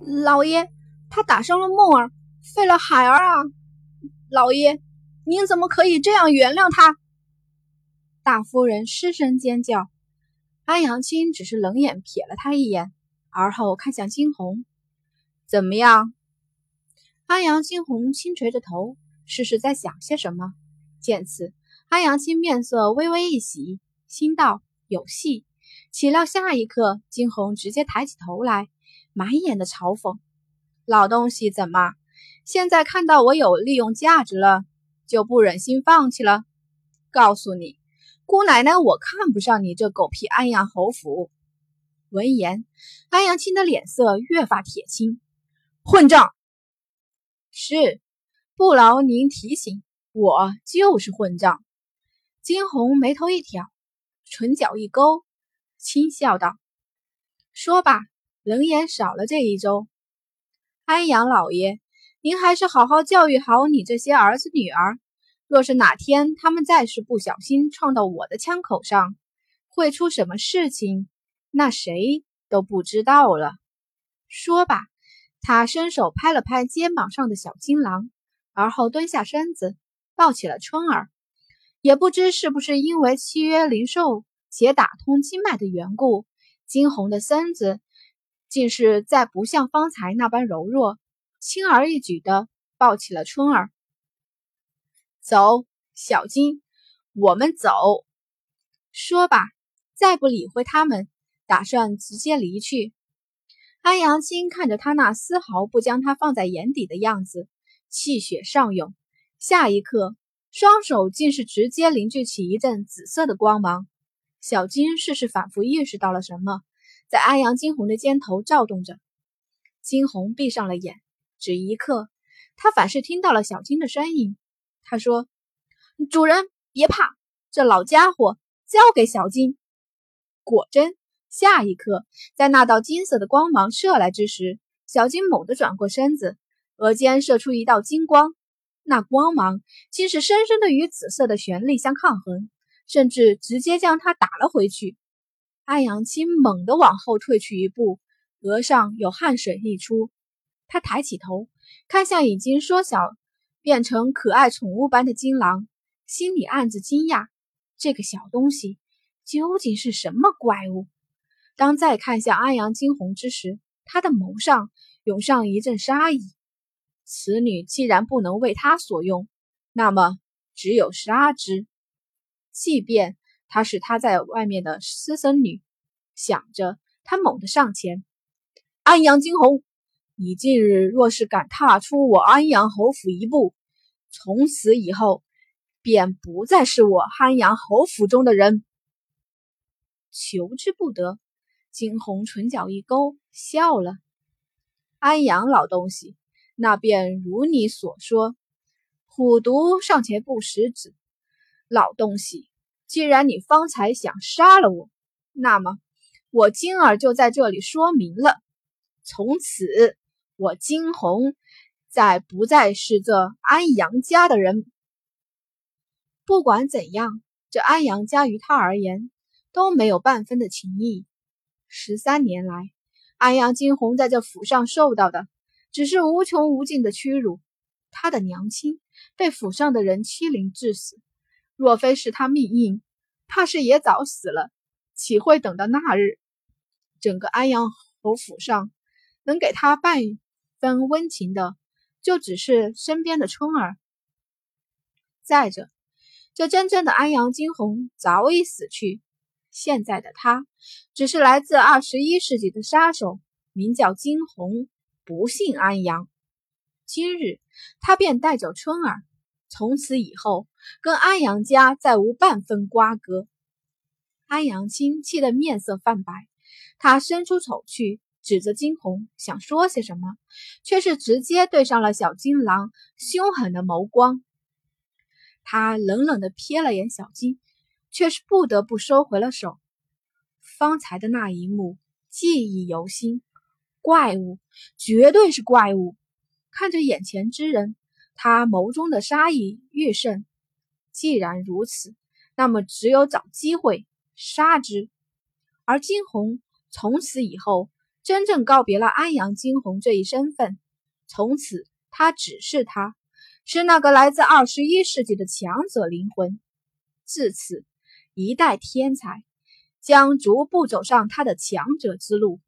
老爷，他打伤了梦儿，废了海儿啊！老爷，您怎么可以这样原谅他？大夫人失声尖叫。安阳青只是冷眼瞥了他一眼，而后看向惊鸿：“怎么样？”安阳惊鸿轻垂着头，似是在想些什么。见此，安阳青面色微微一喜，心道有戏。岂料下一刻，惊鸿直接抬起头来，满眼的嘲讽：“老东西，怎么现在看到我有利用价值了，就不忍心放弃了？告诉你，姑奶奶，我看不上你这狗屁安阳侯府。”闻言，安阳青的脸色越发铁青：“混账！是，不劳您提醒，我就是混账。”金红眉头一挑，唇角一勾。轻笑道：“说吧，冷眼少了这一周。安阳老爷，您还是好好教育好你这些儿子女儿。若是哪天他们再是不小心撞到我的枪口上，会出什么事情，那谁都不知道了。说吧。”他伸手拍了拍肩膀上的小金狼，而后蹲下身子抱起了春儿。也不知是不是因为契约灵兽。且打通经脉的缘故，惊鸿的身子竟是再不像方才那般柔弱，轻而易举的抱起了春儿。走，小金，我们走。说吧，再不理会他们，打算直接离去。安阳青看着他那丝毫不将他放在眼底的样子，气血上涌，下一刻，双手竟是直接凝聚起一阵紫色的光芒。小金似是仿佛意识到了什么，在安阳惊鸿的肩头躁动着。惊鸿闭上了眼，只一刻，他反是听到了小金的声音。他说：“主人别怕，这老家伙交给小金。”果真，下一刻，在那道金色的光芒射来之时，小金猛地转过身子，额间射出一道金光，那光芒竟是深深的与紫色的旋律相抗衡。甚至直接将他打了回去。安阳青猛地往后退去一步，额上有汗水溢出。他抬起头，看向已经缩小变成可爱宠物般的金狼，心里暗自惊讶：这个小东西究竟是什么怪物？当再看向安阳惊鸿之时，他的眸上涌上一阵杀意。此女既然不能为他所用，那么只有杀之。即便她是他在外面的私生女，想着，他猛地上前：“安阳惊鸿，你近日若是敢踏出我安阳侯府一步，从此以后便不再是我安阳侯府中的人。”求之不得，惊鸿唇角一勾，笑了：“安阳老东西，那便如你所说，虎毒尚且不食子。”老东西，既然你方才想杀了我，那么我今儿就在这里说明了：从此我惊鸿再不再是这安阳家的人。不管怎样，这安阳家于他而言都没有半分的情谊。十三年来，安阳惊鸿在这府上受到的只是无穷无尽的屈辱。他的娘亲被府上的人欺凌致死。若非是他命硬，怕是也早死了，岂会等到那日？整个安阳侯府上，能给他半分温情的，就只是身边的春儿。再者，这真正的安阳惊鸿早已死去，现在的他，只是来自二十一世纪的杀手，名叫惊鸿，不姓安阳。今日，他便带走春儿。从此以后，跟安阳家再无半分瓜葛。安阳青气得面色泛白，他伸出手去，指着惊鸿，想说些什么，却是直接对上了小金狼凶狠的眸光。他冷冷地瞥了眼小金，却是不得不收回了手。方才的那一幕记忆犹新，怪物，绝对是怪物！看着眼前之人。他眸中的杀意愈甚。既然如此，那么只有找机会杀之。而惊鸿从此以后真正告别了安阳惊鸿这一身份。从此，他只是他，是那个来自二十一世纪的强者灵魂。自此，一代天才将逐步走上他的强者之路。